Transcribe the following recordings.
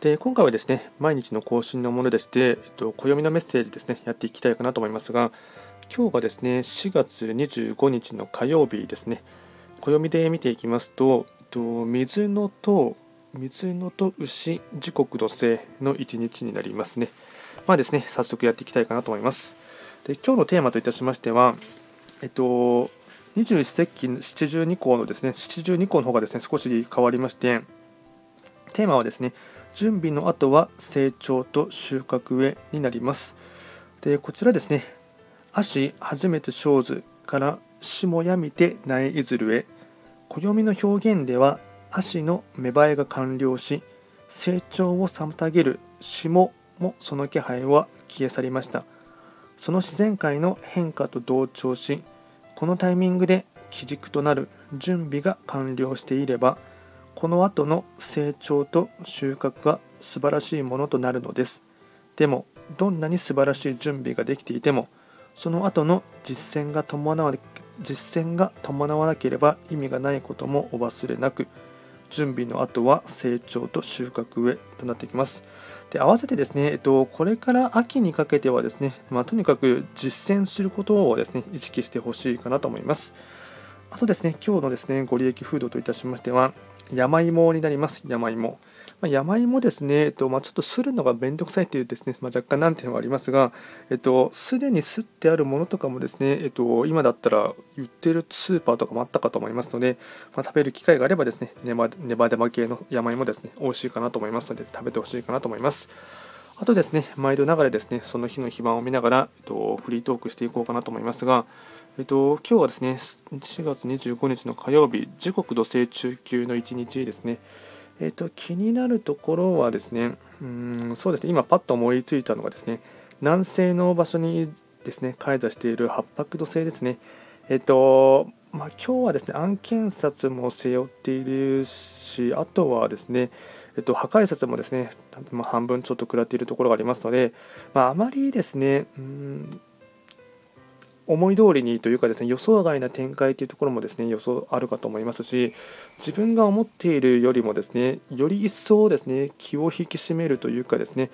で今回はですね毎日の更新のものでして、えっと、暦のメッセージですねやっていきたいかなと思いますが今日がですね4月25日の火曜日ですね。暦で見ていきますと、えっと、水のと水のと牛時刻土星の1日になりますね。まあですね早速やっていきたいかなと思います。で今日のテーマといたしましてはえっと21節気七十二項のですね七十二項の方がですね少し変わりましてテーマはですね準備の後は成長と収穫へになります。でこちらですね、足初めて生ずから霜やみて苗いずるへ、暦の表現では足の芽生えが完了し、成長を妨げる霜もその気配は消え去りました。その自然界の変化と同調し、このタイミングで基軸となる準備が完了していれば、この後の成長と収穫が素晴らしいものとなるのです。でも、どんなに素晴らしい準備ができていても、その後の実践が伴わ実践が伴わなければ意味がないこともお忘れなく、準備の後は成長と収穫へとなってきます。で合わせてですね、えっと、これから秋にかけてはですね、まあ、とにかく実践することをですね意識してほしいかなと思います。あとですね、今日のですねご利益フードといたしましては、山芋になります、山芋。まあ、山芋ですね、えっとまあ、ちょっとするのがめんどくさいというですね、まあ、若干難点はありますが、えっと、すでにすってあるものとかもですね、えっと、今だったら売ってるスーパーとかもあったかと思いますので、まあ、食べる機会があればですね、ネバネバ系の山芋ですね、美味しいかなと思いますので、食べてほしいかなと思います。あとですね、毎度ながらですね、その日の非番を見ながら、えっと、フリートークしていこうかなと思いますが、えっと、今日はですね、4月25日の火曜日、時刻土星中級の1日ですね。えっと、気になるところはですね、うんそうですね、今パッと思いついたのがですね、南西の場所にですね、開座している八白土星ですね。えっと、まあ、今日はですね、案件札も背負っているし、あとはですね、えっと、破壊札もですね、まあ、半分ちょっと食らっているところがありますので、まあ、あまりですね、うん思い通りにというかですね予想外な展開というところもですね予想あるかと思いますし自分が思っているよりもですねより一層ですね気を引き締めるというかですね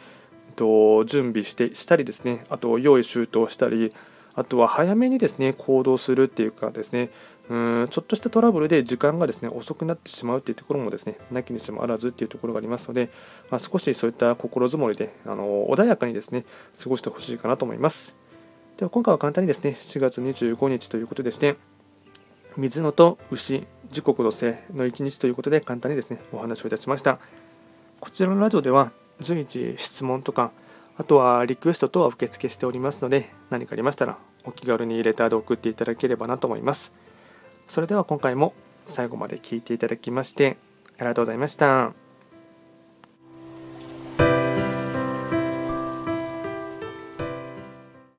と準備してしたりですねあと用意周到したりあとは早めにですね行動するっていうかですねうんちょっとしたトラブルで時間がですね遅くなってしまうっていうところもですねなきにしもあらずっていうところがありますので、まあ、少しそういった心づもりであの穏やかにですね過ごしてほしいかなと思います。では今回は簡単にですね7月25日ということでして水野と牛時刻土星の1日ということで簡単にですねお話をいたしましたこちらのラジオでは随一質問とかあとはリクエスト等は受付しておりますので何かありましたらお気軽にレターで送っていただければなと思いますそれでは今回も最後まで聴いていただきましてありがとうございました。